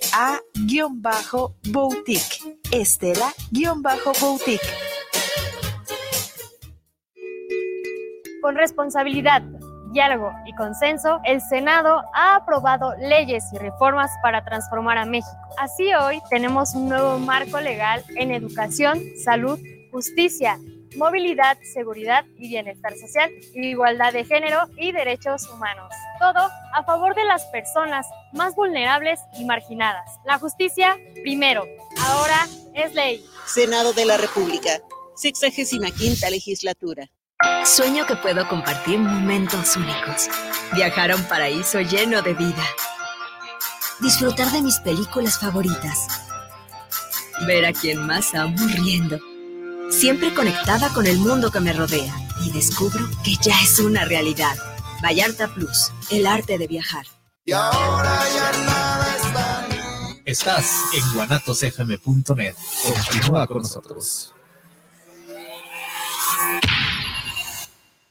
Estela-Boutique. Estela-Boutique. Con responsabilidad, diálogo y consenso, el Senado ha aprobado leyes y reformas para transformar a México. Así hoy tenemos un nuevo marco legal en educación, salud, justicia, movilidad, seguridad y bienestar social, igualdad de género y derechos humanos. Todo a favor de las personas más vulnerables y marginadas. La justicia primero, ahora es ley. Senado de la República, 65 legislatura. Sueño que puedo compartir momentos únicos. Viajar a un paraíso lleno de vida. Disfrutar de mis películas favoritas. Ver a quien más amo riendo. Siempre conectada con el mundo que me rodea. Y descubro que ya es una realidad. Vallarta Plus, el arte de viajar. Y ahora ya nada está. Estás en guanatosfm.net. Continúa con nosotros.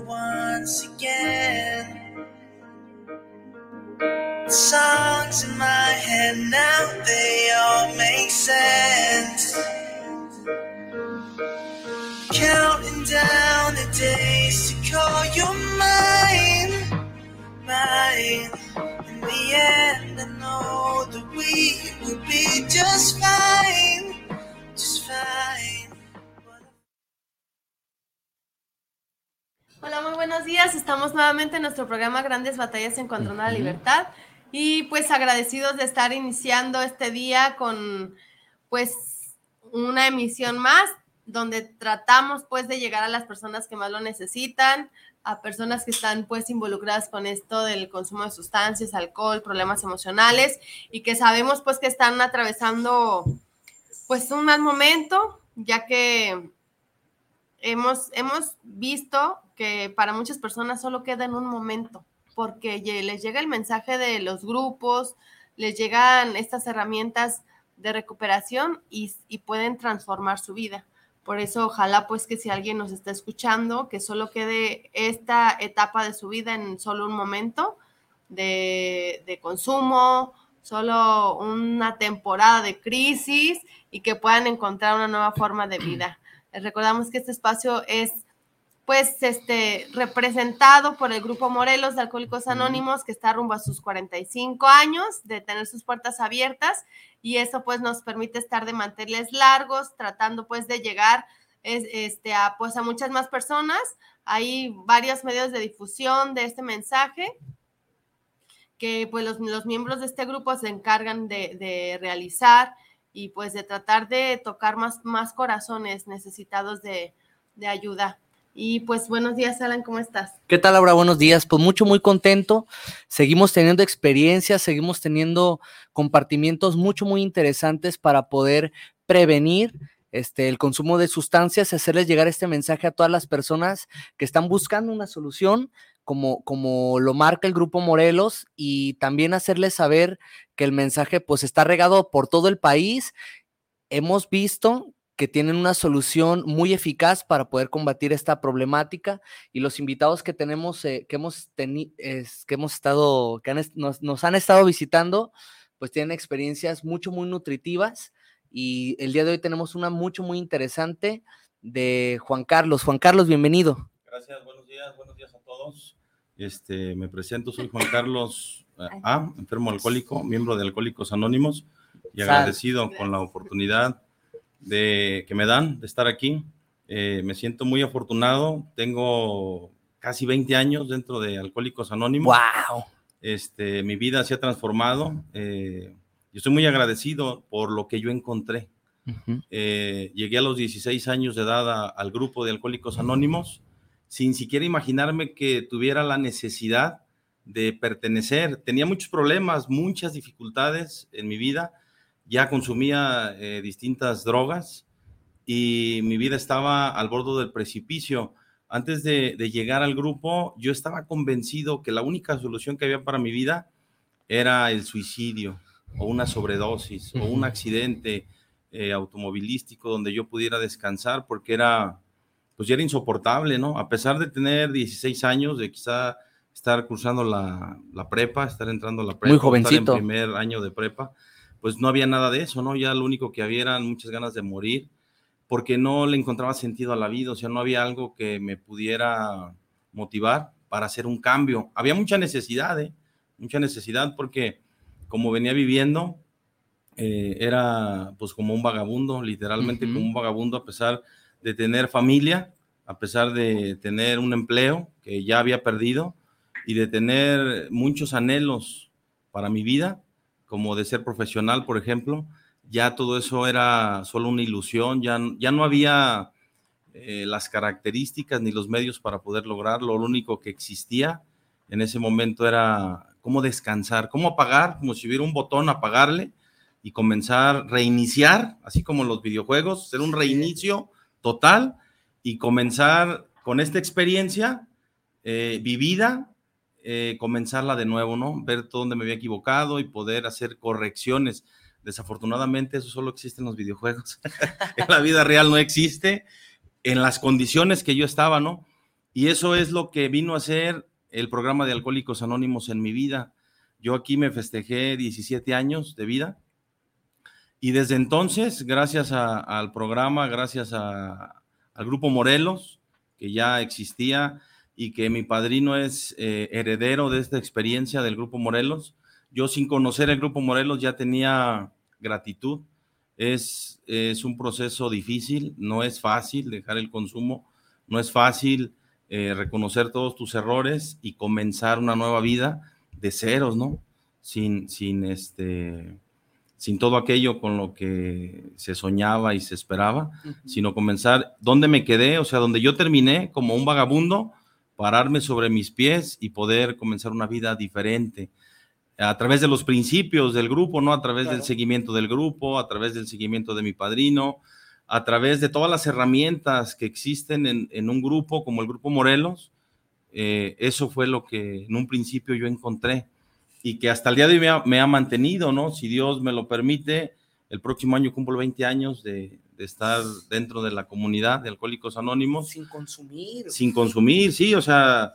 once again. The songs in my head now, they all make sense. Counting down the days to call you mine, mine. In the end, I know that we will be just fine, just fine. Hola, muy buenos días. Estamos nuevamente en nuestro programa Grandes Batallas Encontrando la Libertad y pues agradecidos de estar iniciando este día con pues una emisión más donde tratamos pues de llegar a las personas que más lo necesitan, a personas que están pues involucradas con esto del consumo de sustancias, alcohol, problemas emocionales y que sabemos pues que están atravesando pues un mal momento, ya que hemos, hemos visto que para muchas personas solo queda en un momento, porque les llega el mensaje de los grupos, les llegan estas herramientas de recuperación y, pueden transformar su vida. Por eso, ojalá pues que si alguien nos está escuchando, que solo quede esta etapa de su vida en solo un momento de, de consumo, solo una temporada de crisis y que puedan encontrar una nueva forma de vida. Recordamos que este espacio es pues este representado por el grupo Morelos de Alcohólicos Anónimos que está rumbo a sus 45 años de tener sus puertas abiertas y eso pues nos permite estar de manteles largos tratando pues de llegar este a pues a muchas más personas. Hay varios medios de difusión de este mensaje que pues los, miembros de este grupo se encargan de, de realizar y pues de tratar de tocar más, más corazones necesitados de, ayuda. Y pues buenos días, Alan, ¿cómo estás? ¿Qué tal, Laura? Buenos días. Pues mucho, muy contento. Seguimos teniendo experiencias, seguimos teniendo compartimientos mucho, muy interesantes para poder prevenir este, el consumo de sustancias, hacerles llegar este mensaje a todas las personas que están buscando una solución, como, como lo marca el grupo Morelos, y también hacerles saber que el mensaje pues está regado por todo el país. Hemos visto que tienen una solución muy eficaz para poder combatir esta problemática y los invitados que tenemos, eh, que, hemos que hemos estado, que nos, nos, han estado visitando, pues tienen experiencias mucho, muy nutritivas y el día de hoy tenemos una mucho, muy interesante de Juan Carlos. Juan Carlos, bienvenido. Gracias, buenos días, buenos días a todos. Este, me presento, soy Juan Carlos eh, A, enfermo alcohólico, miembro de Alcohólicos Anónimos y agradecido con la oportunidad de, que me dan de estar aquí. Eh, me siento muy afortunado, tengo casi 20 años dentro de Alcohólicos Anónimos. ¡Wow! Este, mi vida se ha transformado. Eh, y estoy muy agradecido por lo que yo encontré. llegué a los 16 años de edad al grupo de Alcohólicos Anónimos sin siquiera imaginarme que tuviera la necesidad de pertenecer. Tenía muchos problemas, muchas dificultades en mi vida. Ya consumía eh, distintas drogas y mi vida estaba al borde del precipicio. Antes de, llegar al grupo, yo estaba convencido que la única solución que había para mi vida era el suicidio o una sobredosis o un accidente eh, automovilístico donde yo pudiera descansar porque era, pues ya era insoportable, ¿no? A pesar de tener 16 años, de quizá estar cursando la, prepa, estar entrando a la prepa, Muy jovencito. estar en primer año de prepa, pues no había nada de eso, ¿no? Ya lo único que había eran muchas ganas de morir, porque no le encontraba sentido a la vida, o sea, no había algo que me pudiera motivar para hacer un cambio. Había mucha necesidad, ¿eh? Mucha necesidad porque como venía viviendo, eh, era pues como un vagabundo, literalmente como un vagabundo a pesar de tener familia, a pesar de tener un empleo que ya había perdido, y de tener muchos anhelos para mi vida, como de ser profesional, por ejemplo, ya todo eso era solo una ilusión, ya, ya no había eh, las características ni los medios para poder lograrlo, lo único que existía en ese momento era cómo descansar, cómo apagar, como si hubiera un botón, apagarle y comenzar, reiniciar, así como los videojuegos, hacer un reinicio total y comenzar con esta experiencia eh, vivida eh, comenzarla de nuevo, ¿no? Ver todo donde me había equivocado y poder hacer correcciones. Desafortunadamente eso solo existe en los videojuegos. en la vida real no existe, en las condiciones que yo estaba, ¿no? Y eso es lo que vino a ser el programa de Alcohólicos Anónimos en mi vida. Yo aquí me festejé 17 años de vida y desde entonces, gracias al programa, gracias al grupo Morelos, que ya existía, y que mi padrino es eh, heredero de esta experiencia del Grupo Morelos. Yo sin conocer el Grupo Morelos ya tenía gratitud. Es, es un proceso difícil, no es fácil dejar el consumo, no es fácil eh, reconocer todos tus errores y comenzar una nueva vida de ceros, ¿no? Sin, sin, este, sin todo aquello con lo que se soñaba y se esperaba, sino comenzar donde me quedé, o sea, donde yo terminé como un vagabundo, pararme sobre mis pies y poder comenzar una vida diferente a través de los principios del grupo, ¿no? A través del seguimiento del grupo, a través del seguimiento de mi padrino, a través de todas las herramientas que existen en, un grupo como el Grupo Morelos. Eh, eso fue lo que en un principio yo encontré y que hasta el día de hoy me ha, me ha mantenido, ¿no? Si Dios me lo permite, el próximo año cumplo 20 años de, de estar dentro de la comunidad de Alcohólicos Anónimos. Sin consumir. Sin consumir, sí, o sea,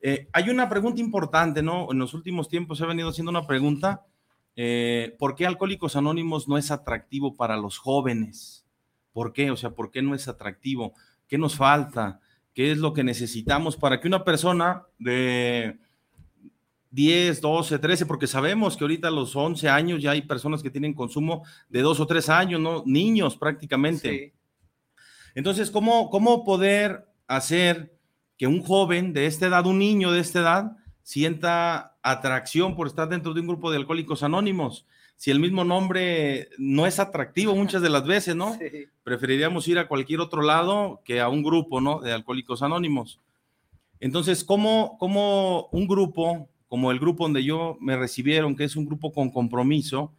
eh, hay una pregunta importante, ¿no? En los últimos tiempos se ha venido haciendo una pregunta, eh, ¿por qué Alcohólicos Anónimos no es atractivo para los jóvenes? ¿Por qué? O sea, ¿por qué no es atractivo? ¿Qué nos falta? ¿Qué es lo que necesitamos para que una persona de 10, 12, 13, porque sabemos que ahorita a los 11 años ya hay personas que tienen consumo de dos o tres años, ¿no? Niños prácticamente. Entonces, ¿cómo, ¿cómo poder hacer que un joven de esta edad, un niño de esta edad, sienta atracción por estar dentro de un grupo de alcohólicos anónimos? Si el mismo nombre no es atractivo muchas de las veces, ¿no? Preferiríamos ir a cualquier otro lado que a un grupo, ¿no? De alcohólicos anónimos. Entonces, ¿cómo, cómo un grupo como el grupo donde yo me recibieron, que es un grupo con compromiso,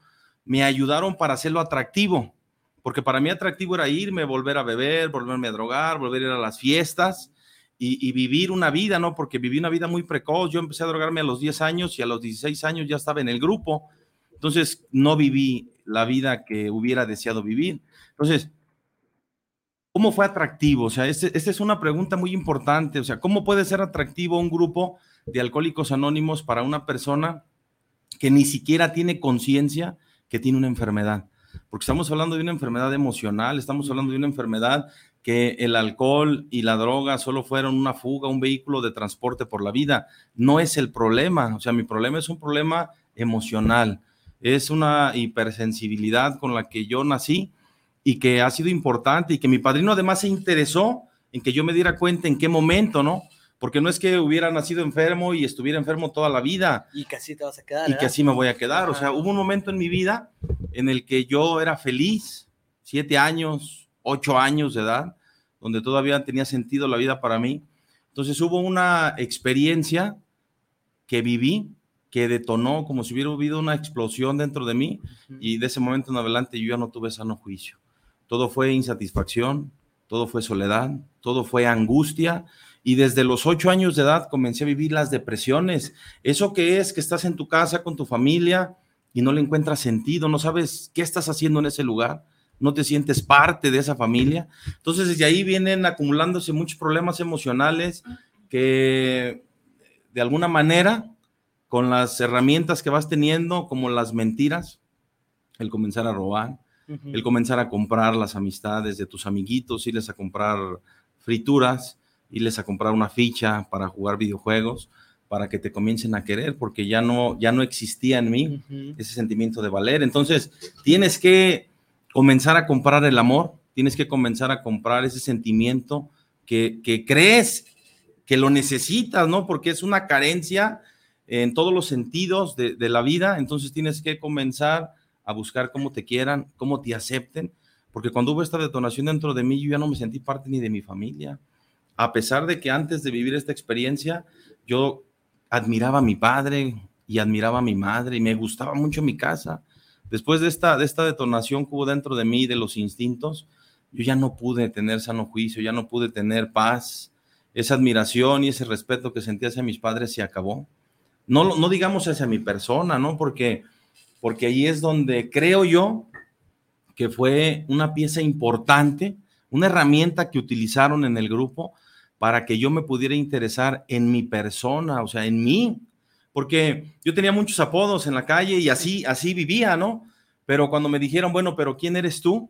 me ayudaron para hacerlo atractivo, porque para mí atractivo era irme, volver a beber, volverme a drogar, volver a ir a las fiestas y, vivir una vida, ¿no? Porque viví una vida muy precoz, yo empecé a drogarme a los 10 años y a los 16 años ya estaba en el grupo, entonces no viví la vida que hubiera deseado vivir. Entonces, ¿cómo fue atractivo? O sea, esta este es una pregunta muy importante, o sea, ¿cómo puede ser atractivo un grupo? De Alcohólicos Anónimos para una persona que ni siquiera tiene conciencia que tiene una enfermedad. Porque estamos hablando de una enfermedad emocional, estamos hablando de una enfermedad que el alcohol y la droga solo fueron una fuga, un vehículo de transporte por la vida. No es el problema, o sea, mi problema es un problema emocional, es una hipersensibilidad con la que yo nací y que ha sido importante y que mi padrino además se interesó en que yo me diera cuenta en qué momento, ¿no? Porque no es que hubiera nacido enfermo y estuviera enfermo toda la vida. Y que así te vas a quedar. Y que así me voy a quedar. O sea, hubo un momento en mi vida en el que yo era feliz, siete años, ocho años de edad, donde todavía tenía sentido la vida para mí. Entonces hubo una experiencia que viví, que detonó como si hubiera habido una explosión dentro de mí y de ese momento en adelante yo ya no tuve sano juicio. Todo fue insatisfacción, todo fue soledad, todo fue angustia y desde los ocho años de edad comencé a vivir las depresiones. Eso que es que estás en tu casa con tu familia y no le encuentras sentido, no sabes qué estás haciendo en ese lugar, no te sientes parte de esa familia. Entonces desde ahí vienen acumulándose muchos problemas emocionales que de alguna manera con las herramientas que vas teniendo, como las mentiras, el comenzar a robar, el comenzar a comprar las amistades de tus amiguitos, irles a comprar frituras, irles a comprar una ficha para jugar videojuegos, para que te comiencen a querer, porque ya no, ya no existía en mí ese sentimiento de valer. Entonces, tienes que comenzar a comprar el amor, tienes que comenzar a comprar ese sentimiento que, que crees que lo necesitas, ¿no? Porque es una carencia en todos los sentidos de, la vida, entonces tienes que comenzar a buscar cómo te quieran, cómo te acepten, porque cuando hubo esta detonación dentro de mí, yo ya no me sentí parte ni de mi familia, a pesar de que antes de vivir esta experiencia, yo admiraba a mi padre y admiraba a mi madre y me gustaba mucho mi casa. Después de esta, de esta detonación que hubo dentro de mí, de los instintos, yo ya no pude tener sano juicio, ya no pude tener paz. Esa admiración y ese respeto que sentía hacia mis padres se acabó no, no digamos hacia mi persona, ¿no? Porque, porque ahí es donde creo yo que fue una pieza importante, una herramienta que utilizaron en el grupo para que yo me pudiera interesar en mi persona, o sea, en mí, porque yo tenía muchos apodos en la calle y así, así vivía, ¿no? Pero cuando me dijeron, bueno, pero ¿quién eres tú?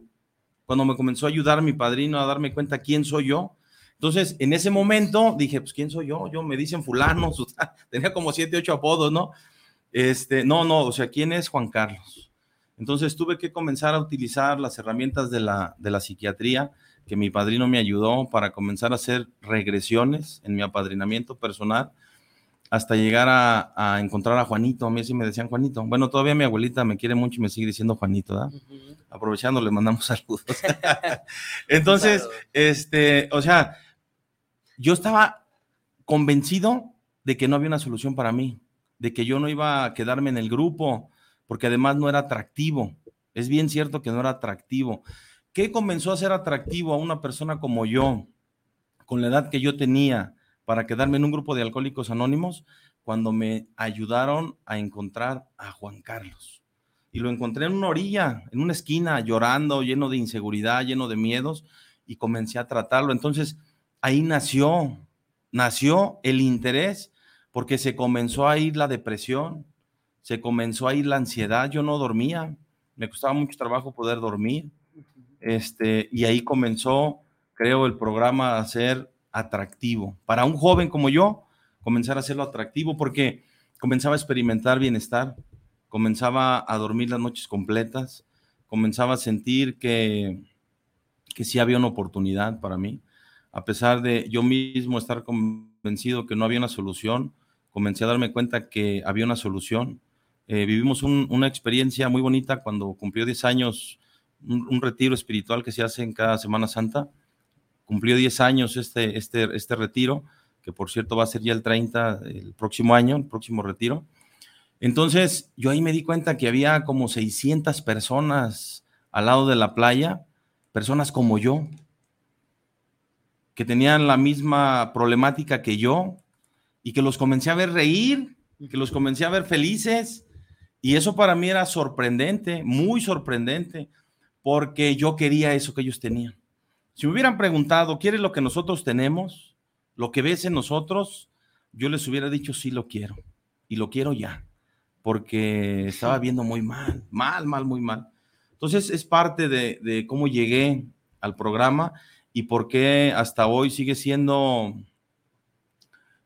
Cuando me comenzó a ayudar mi padrino a darme cuenta quién soy yo, entonces, en ese momento dije, pues, ¿quién soy yo? Yo me dicen fulano, tenía como siete, ocho apodos, ¿no? Este, no, no, o sea, ¿quién es Juan Carlos? Entonces tuve que comenzar a utilizar las herramientas de la, de la psiquiatría que mi padrino me ayudó para comenzar a hacer regresiones en mi apadrinamiento personal hasta llegar a, encontrar a Juanito. A mí sí me decían Juanito. Bueno, todavía mi abuelita me quiere mucho y me sigue diciendo Juanito, ¿verdad? Aprovechando, le mandamos saludos. Entonces, este, o sea, yo estaba convencido de que no había una solución para mí, de que yo no iba a quedarme en el grupo, porque además no era atractivo. Es bien cierto que no era atractivo. ¿Qué comenzó a ser atractivo a una persona como yo, con la edad que yo tenía, para quedarme en un grupo de alcohólicos anónimos? Cuando me ayudaron a encontrar a Juan Carlos. Y lo encontré en una orilla, en una esquina, llorando, lleno de inseguridad, lleno de miedos, y comencé a tratarlo. Entonces, ahí nació, nació el interés porque se comenzó a ir la depresión, se comenzó a ir la ansiedad, yo no dormía, me costaba mucho trabajo poder dormir, este, y ahí comenzó, creo, el programa a ser atractivo. Para un joven como yo, comenzar a hacerlo atractivo porque comenzaba a experimentar bienestar, comenzaba a dormir las noches completas, comenzaba a sentir que, que sí había una oportunidad para mí a pesar de yo mismo estar convencido que no había una solución, comencé a darme cuenta que había una solución. Eh, vivimos una experiencia muy bonita cuando cumplió 10 años, un, retiro espiritual que se hace en cada Semana Santa. Cumplió 10 años este, este, este retiro, que por cierto va a ser ya el 30, el próximo año, el próximo retiro. Entonces, yo ahí me di cuenta que había como 600 personas al lado de la playa, personas como yo, que tenían la misma problemática que yo y que los comencé a ver reír, que los comencé a ver felices. Y eso para mí era sorprendente, muy sorprendente, porque yo quería eso que ellos tenían. Si me hubieran preguntado, ¿quieres lo que nosotros tenemos? Lo que ves en nosotros, yo les hubiera dicho, sí lo quiero. Y lo quiero ya, porque estaba viendo muy mal, mal, mal, muy mal. Entonces es parte de, cómo llegué al programa y por qué hasta hoy sigue siendo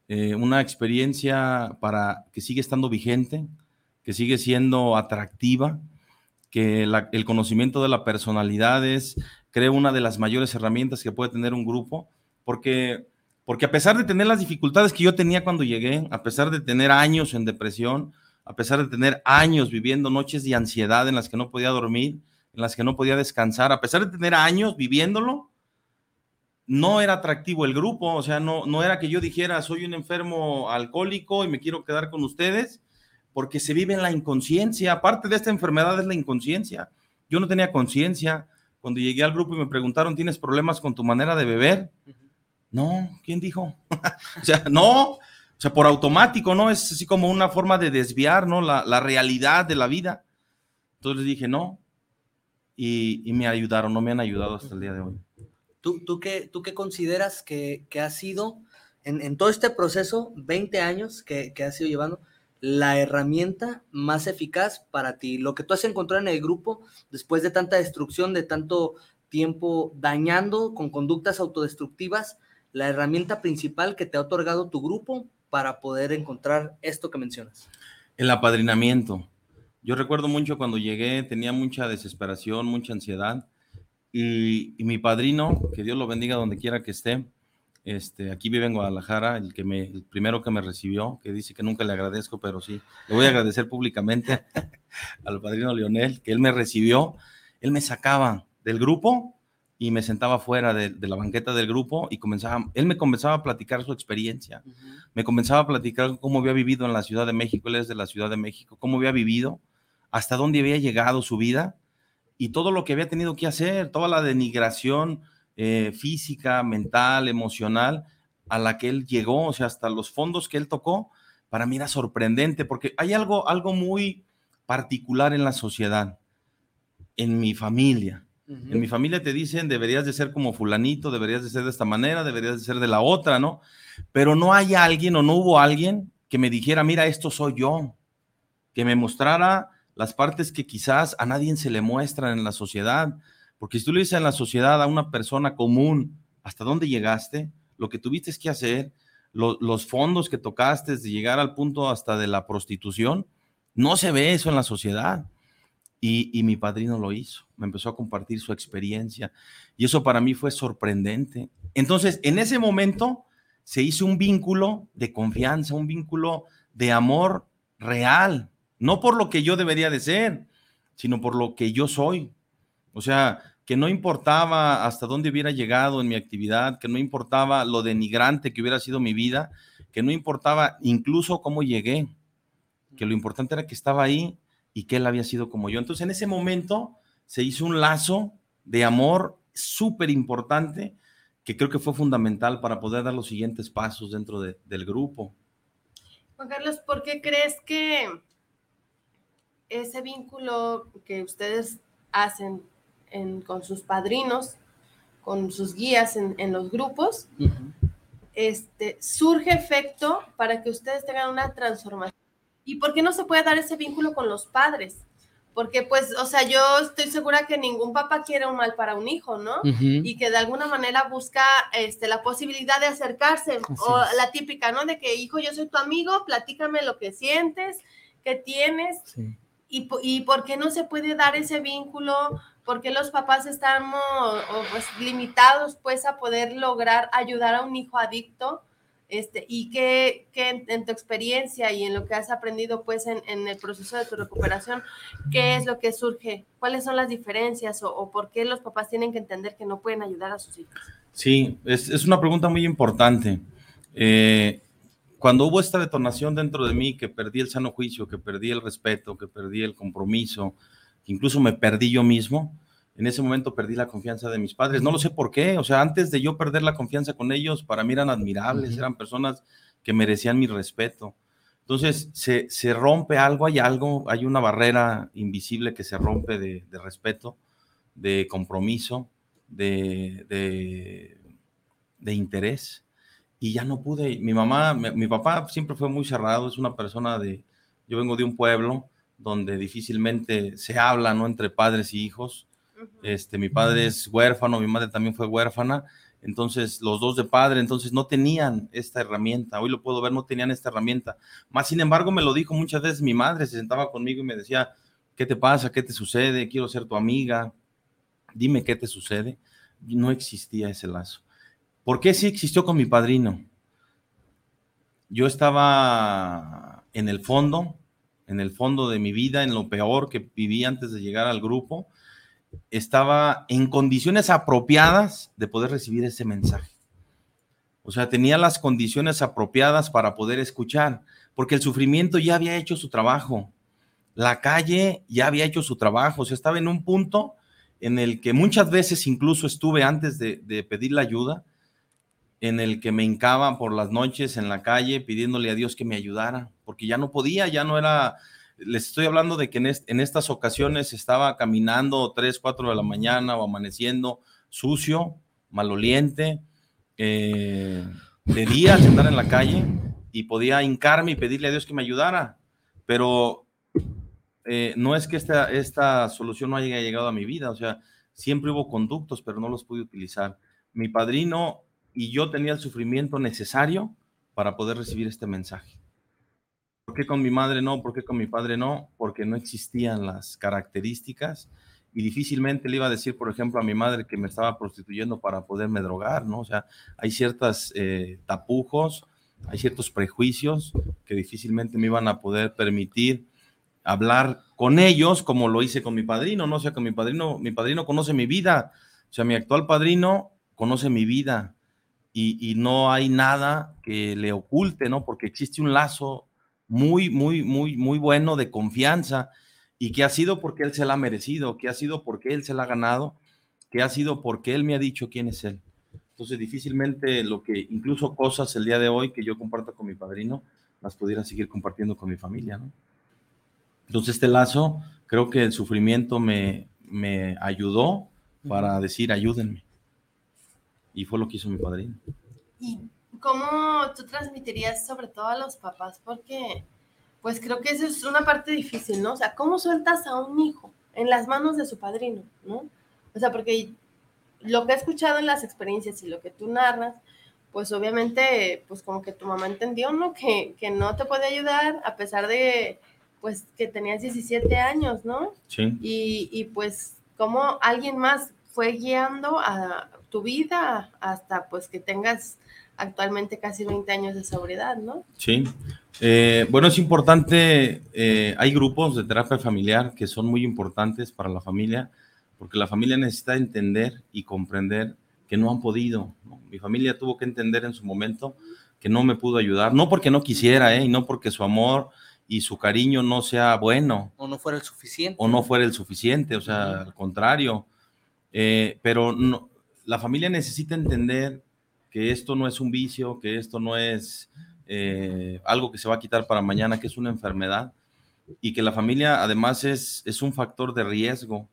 eh, una experiencia para que sigue estando vigente, que sigue siendo atractiva, que el conocimiento de la personalidad es, creo, una de las mayores herramientas que puede tener un grupo, porque, porque a pesar de tener las dificultades que yo tenía cuando llegué, a pesar de tener años en depresión, a pesar de tener años viviendo noches de ansiedad en las que no podía dormir, en las que no podía descansar, a pesar de tener años viviéndolo, no era atractivo el grupo, o sea, no, no era que yo dijera, soy un enfermo alcohólico y me quiero quedar con ustedes, porque se vive en la inconsciencia. Aparte de esta enfermedad es la inconsciencia. Yo no tenía conciencia. Cuando llegué al grupo y me preguntaron, ¿tienes problemas con tu manera de beber? No, ¿quién dijo? o sea, no, o sea, por automático, ¿no? Es así como una forma de desviar, ¿no? La, la realidad de la vida. Entonces dije, no. Y, y, me ayudaron, no me han ayudado hasta el día de hoy. ¿Tú, tú, qué, tú qué consideras que, que ha sido en, en, todo este proceso, 20 años que, que has ido llevando, la herramienta más eficaz para ti? Lo que tú has encontrado en el grupo después de tanta destrucción, de tanto tiempo dañando con conductas autodestructivas, la herramienta principal que te ha otorgado tu grupo para poder encontrar esto que mencionas? El apadrinamiento. Yo recuerdo mucho cuando llegué, tenía mucha desesperación, mucha ansiedad, y, mi padrino, que Dios lo bendiga donde quiera que esté, este, aquí vive en Guadalajara, el, que me, el primero que me recibió, que dice que nunca le agradezco, pero sí, le voy a agradecer públicamente al padrino Leonel, que él me recibió, él me sacaba del grupo y me sentaba fuera de, de, la banqueta del grupo y comenzaba, él me comenzaba a platicar su experiencia, uh -huh. me comenzaba a platicar cómo había vivido en la Ciudad de México, él es de la Ciudad de México, cómo había vivido, hasta dónde había llegado su vida y todo lo que había tenido que hacer, toda la denigración eh, física, mental, emocional a la que él llegó, o sea, hasta los fondos que él tocó, para mí era sorprendente, porque hay algo, algo muy particular en la sociedad, en mi familia. Uh -huh. En mi familia te dicen, deberías de ser como fulanito, deberías de ser de esta manera, deberías de ser de la otra, ¿no? Pero no hay alguien o no hubo alguien que me dijera, mira, esto soy yo, que me mostrara las partes que quizás a nadie se le muestran en la sociedad. Porque si tú le dices en la sociedad a una persona común, ¿hasta dónde llegaste? Lo que tuviste que hacer, lo, los fondos que tocaste de llegar al punto hasta de la prostitución, no se ve eso en la sociedad. Y, y, mi padrino lo hizo, me empezó a compartir su experiencia y eso para mí fue sorprendente. Entonces, en ese momento se hizo un vínculo de confianza, un vínculo de amor real, no por lo que yo debería de ser, sino por lo que yo soy. O sea, que no importaba hasta dónde hubiera llegado en mi actividad, que no importaba lo denigrante que hubiera sido mi vida, que no importaba incluso cómo llegué, que lo importante era que estaba ahí y que él había sido como yo. Entonces, en ese momento se hizo un lazo de amor súper importante que creo que fue fundamental para poder dar los siguientes pasos dentro de, del grupo. Juan Carlos, ¿por qué crees que ese vínculo que ustedes hacen en, con sus padrinos, con sus guías en, en los grupos, uh -huh. este, surge efecto para que ustedes tengan una transformación. ¿Y por qué no se puede dar ese vínculo con los padres? Porque, pues, o sea, yo estoy segura que ningún papá quiere un mal para un hijo, ¿no? Uh -huh. Y que de alguna manera busca este, la posibilidad de acercarse, Así o es. la típica, ¿no? De que, hijo, yo soy tu amigo, platícame lo que sientes, qué tienes. Sí. Y, y, por qué no se puede dar ese vínculo? ¿Por qué los papás estamos pues, limitados pues a poder lograr ayudar a un hijo adicto? Este, y qué, qué en, tu experiencia y en lo que has aprendido pues en, en, el proceso de tu recuperación, ¿qué es lo que surge? ¿Cuáles son las diferencias o, o por qué los papás tienen que entender que no pueden ayudar a sus hijos? Sí, es, es una pregunta muy importante. Eh, cuando hubo esta detonación dentro de mí, que perdí el sano juicio, que perdí el respeto, que perdí el compromiso, que incluso me perdí yo mismo, en ese momento perdí la confianza de mis padres. No lo sé por qué, o sea, antes de yo perder la confianza con ellos, para mí eran admirables, uh -huh. eran personas que merecían mi respeto. Entonces, se, se, rompe algo, hay algo, hay una barrera invisible que se rompe de, de respeto, de compromiso, de, de, de interés y ya no pude. Mi mamá, mi, mi, papá siempre fue muy cerrado, es una persona de, yo vengo de un pueblo donde difícilmente se habla, ¿no? Entre padres y hijos. Este, mi padre es huérfano, mi madre también fue huérfana, entonces los dos de padre, entonces no tenían esta herramienta, hoy lo puedo ver, no tenían esta herramienta. Más sin embargo, me lo dijo muchas veces mi madre, se sentaba conmigo y me decía, ¿qué te pasa? ¿Qué te sucede? Quiero ser tu amiga, dime qué te sucede. No existía ese lazo. ¿Por qué sí existió con mi padrino? Yo estaba en el fondo, en el fondo de mi vida, en lo peor que viví antes de llegar al grupo, estaba en condiciones apropiadas de poder recibir ese mensaje. O sea, tenía las condiciones apropiadas para poder escuchar, porque el sufrimiento ya había hecho su trabajo. La calle ya había hecho su trabajo. O sea, estaba en un punto en el que muchas veces incluso estuve antes de, de pedir la ayuda, en el que me hincaba por las noches en la calle pidiéndole a Dios que me ayudara, porque ya no podía, ya no era, les estoy hablando de que en, estas ocasiones estaba caminando 3, 4 de la mañana o amaneciendo sucio, maloliente, eh, andar en la calle y podía hincarme y pedirle a Dios que me ayudara, pero eh, no es que esta, esta solución no haya llegado a mi vida, o sea, siempre hubo conductos, pero no los pude utilizar. Mi padrino y yo tenía el sufrimiento necesario para poder recibir este mensaje. ¿Por qué con mi madre no? ¿Por qué con mi padre no? Porque no existían las características y difícilmente le iba a decir, por ejemplo, a mi madre que me estaba prostituyendo para poderme drogar, ¿no? O sea, hay ciertos eh, tapujos, hay ciertos prejuicios que difícilmente me iban a poder permitir hablar con ellos como lo hice con mi padrino, ¿no? O sea, con mi padrino, mi padrino conoce mi vida, o sea, mi actual padrino conoce mi vida y, y no hay nada que le oculte, ¿no? Porque existe un lazo muy, muy, muy, muy bueno de confianza y que ha sido porque él se la ha merecido, que ha sido porque él se la ha ganado, que ha sido porque él me ha dicho quién es él. Entonces, difícilmente lo que, incluso cosas el día de hoy que yo comparto con mi padrino, las pudiera seguir compartiendo con mi familia, ¿no? Entonces, este lazo, creo que el sufrimiento me, me ayudó para decir, ayúdenme. Y fue lo que hizo mi padrino. ¿Y cómo tú transmitirías sobre todo a los papás? Porque, pues creo que eso es una parte difícil, ¿no? O sea, ¿cómo sueltas a un hijo en las manos de su padrino, ¿no? O sea, porque lo que he escuchado en las experiencias y lo que tú narras, pues obviamente, pues como que tu mamá entendió, ¿no? Que, que no te puede ayudar a pesar de, pues, que tenías 17 años, ¿no? Sí. Y, y pues, como alguien más fue guiando a tu vida hasta, pues, que tengas actualmente casi 20 años de sobriedad, ¿no? Sí. Eh, bueno, es importante, eh, hay grupos de terapia familiar que son muy importantes para la familia, porque la familia necesita entender y comprender que no han podido. ¿no? Mi familia tuvo que entender en su momento que no me pudo ayudar, no porque no quisiera, ¿eh? y no porque su amor y su cariño no sea bueno. O no fuera el suficiente. O no fuera el suficiente, o sea, al contrario. Eh, pero no, la familia necesita entender que esto no es un vicio, que esto no es eh, algo que se va a quitar para mañana, que es una enfermedad y que la familia además es, es un factor de riesgo.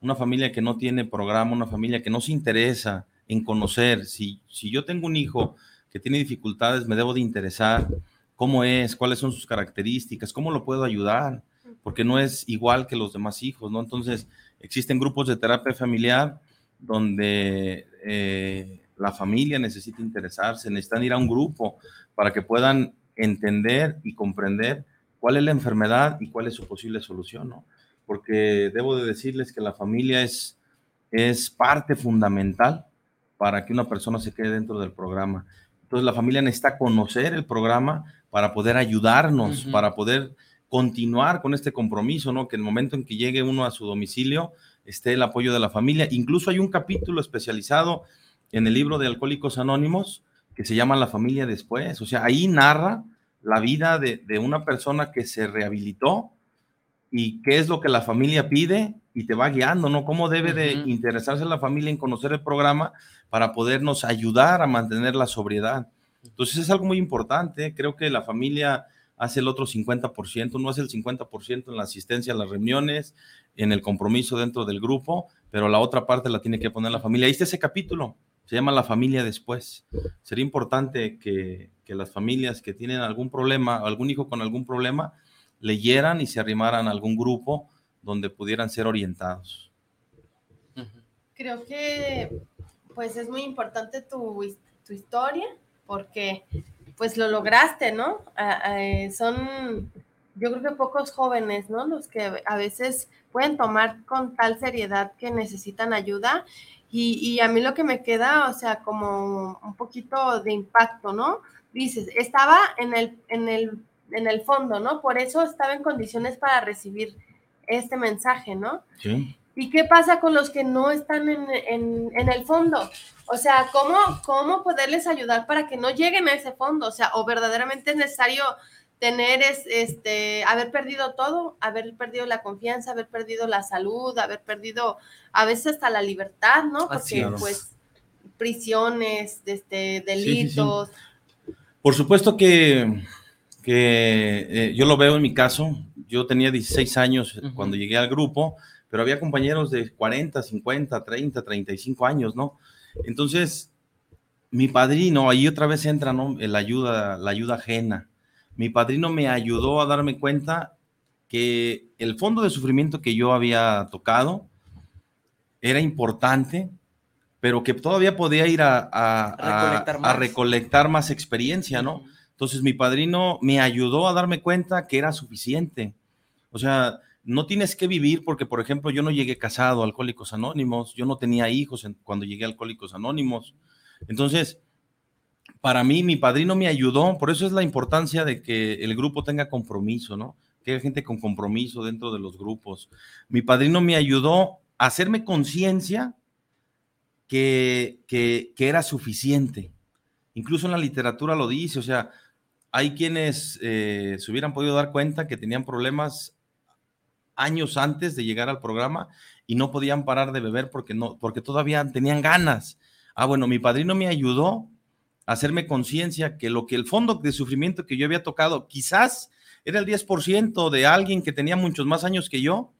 Una familia que no tiene programa, una familia que no se interesa en conocer. Si, si yo tengo un hijo que tiene dificultades, me debo de interesar cómo es, cuáles son sus características, cómo lo puedo ayudar, porque no es igual que los demás hijos, ¿no? Entonces, existen grupos de terapia familiar donde eh, la familia necesita interesarse, necesitan ir a un grupo para que puedan entender y comprender cuál es la enfermedad y cuál es su posible solución, ¿no? Porque debo de decirles que la familia es, es parte fundamental para que una persona se quede dentro del programa. Entonces la familia necesita conocer el programa para poder ayudarnos, para poder continuar con este compromiso, ¿no? Que el momento en que llegue uno a su domicilio esté el apoyo de la familia. Incluso hay un capítulo especializado en el libro de Alcohólicos Anónimos que se llama La familia después. O sea, ahí narra la vida de, una persona que se rehabilitó y qué es lo que la familia pide y te va guiando, ¿no? Cómo debe de interesarse la familia en conocer el programa para podernos ayudar a mantener la sobriedad. Entonces es algo muy importante. Creo que la familia hace el otro 50%, no hace el 50% en la asistencia a las reuniones, en el compromiso dentro del grupo, pero la otra parte la tiene que poner la familia. Ahí está ese capítulo, se llama La familia después. Sería importante que, las familias que tienen algún problema, algún hijo con algún problema, leyeran y se arrimaran a algún grupo donde pudieran ser orientados. Creo que pues es muy importante tu, tu historia porque pues lo lograste, ¿no? Eh, son, yo creo que pocos jóvenes, ¿no? Los que a veces pueden tomar con tal seriedad que necesitan ayuda y, a mí lo que me queda, o sea, como un poquito de impacto, ¿no? Dices, estaba en el, en el, en el fondo, ¿no? Por eso estaba en condiciones para recibir este mensaje, ¿no? Sí. ¿Y qué pasa con los que no están en, en, el fondo? O sea, ¿cómo, ¿cómo poderles ayudar para que no lleguen a ese fondo? O sea, o verdaderamente es necesario tener es, este, haber perdido todo, haber perdido la confianza, haber perdido la salud, haber perdido a veces hasta la libertad, ¿no? Porque pues prisiones, este, delitos. Por supuesto que, que eh, yo lo veo en mi caso. Yo tenía 16 años cuando llegué al grupo pero había compañeros de 40, 50, 30, 35 años, ¿no? Entonces, mi padrino, ahí otra vez entra, ¿no? La ayuda, la ayuda ajena. Mi padrino me ayudó a darme cuenta que el fondo de sufrimiento que yo había tocado era importante, pero que todavía podía ir a, a, recolectar, más. experiencia, ¿no? Entonces mi padrino me ayudó a darme cuenta que era suficiente. O sea, no tienes que vivir porque, por ejemplo, yo no llegué casado a Alcohólicos Anónimos, yo no tenía hijos cuando llegué a Alcohólicos Anónimos. Entonces, para mí, mi padrino me ayudó, por eso es la importancia de que el grupo tenga compromiso, ¿no? Que haya gente con compromiso dentro de los grupos. Mi padrino me ayudó a hacerme conciencia que, que, era suficiente. Incluso en la literatura lo dice, o sea, hay quienes eh, se hubieran podido dar cuenta que tenían problemas años antes de llegar al programa y no podían parar de beber porque, no, porque todavía tenían ganas. Ah, bueno, mi padrino me ayudó hacerme conciencia que lo que el fondo de sufrimiento que yo había tocado quizás era el 10% de alguien que tenía muchos más años que yo,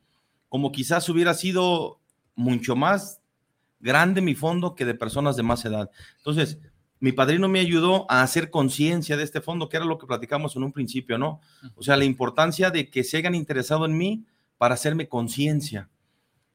como quizás hubiera sido mucho más grande mi fondo que de personas de más edad. Entonces, mi padrino me ayudó a hacer conciencia de este fondo, que era lo que platicamos en un principio, ¿no? O sea, la importancia de que se hayan interesado en mí para hacerme conciencia.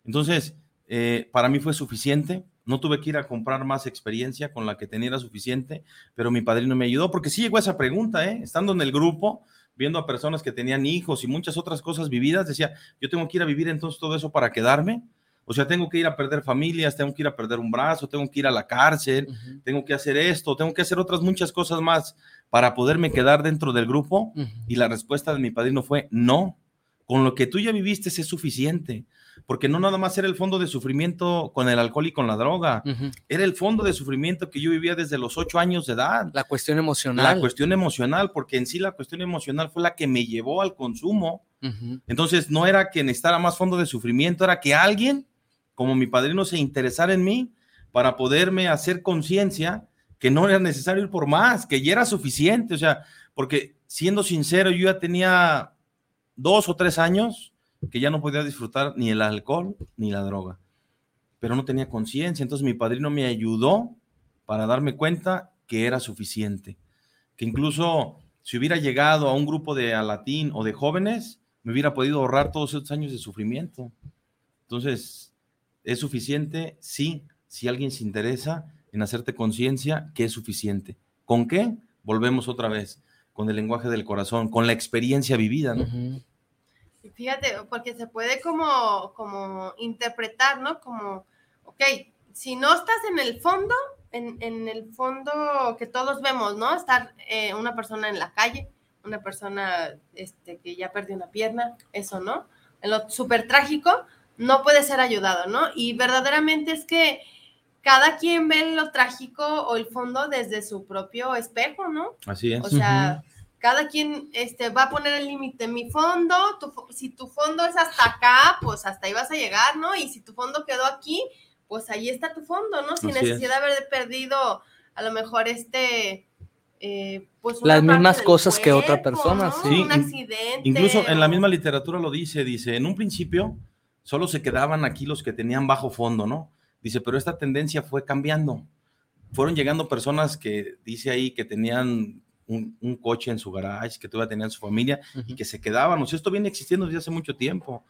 Entonces, eh, para mí fue suficiente. No tuve que ir a comprar más experiencia con la que tenía era suficiente, pero mi padrino me ayudó porque sí llegó esa pregunta, ¿eh? estando en el grupo, viendo a personas que tenían hijos y muchas otras cosas vividas, decía, yo tengo que ir a vivir entonces todo eso para quedarme. O sea, tengo que ir a perder familias, tengo que ir a perder un brazo, tengo que ir a la cárcel, tengo que hacer esto, tengo que hacer otras muchas cosas más para poderme quedar dentro del grupo. Y la respuesta de mi padrino fue, no, con lo que tú ya viviste es suficiente, porque no nada más era el fondo de sufrimiento con el alcohol y con la droga, era el fondo de sufrimiento que yo vivía desde los ocho años de edad. La cuestión emocional. La cuestión emocional, porque en sí la cuestión emocional fue la que me llevó al consumo. Entonces no era que necesitara más fondo de sufrimiento, era que alguien, como mi padrino, se interesara en mí para poderme hacer conciencia que no era necesario ir por más, que ya era suficiente, o sea, porque siendo sincero, yo ya tenía dos o tres años que ya no podía disfrutar ni el alcohol ni la droga, pero no tenía conciencia. Entonces mi padrino me ayudó para darme cuenta que era suficiente, que incluso si hubiera llegado a un grupo de alatín o de jóvenes, me hubiera podido ahorrar todos esos años de sufrimiento. Entonces, ¿es suficiente? Sí, si alguien se interesa en hacerte conciencia que es suficiente. ¿Con qué? Volvemos otra vez, con el lenguaje del corazón, con la experiencia vivida, ¿no? Fíjate, porque se puede como, como interpretar, ¿no? Como, ok, si no estás en el fondo, en, en el fondo que todos vemos, ¿no? Estar eh, una persona en la calle, una persona este, que ya perdió una pierna, eso, ¿no? En lo súper trágico, no puede ser ayudado, ¿no? Y verdaderamente es que cada quien ve lo trágico o el fondo desde su propio espejo, ¿no? Así es. O sea, cada quien este, va a poner el límite. Mi fondo, si tu fondo es hasta acá, pues hasta ahí vas a llegar, ¿no? Y si tu fondo quedó aquí, pues ahí está tu fondo, ¿no? Sin necesidad de haber perdido a lo mejor este... Eh, pues las mismas cosas que otra persona, sí. Un accidente. Incluso en la misma literatura lo dice, dice, en un principio solo se quedaban aquí los que tenían bajo fondo, ¿no? Dice, pero esta tendencia fue cambiando. Fueron llegando personas que dice ahí que tenían un, coche en su garage, que todavía tenían su familia y que se quedaban. O sea, esto viene existiendo desde hace mucho tiempo,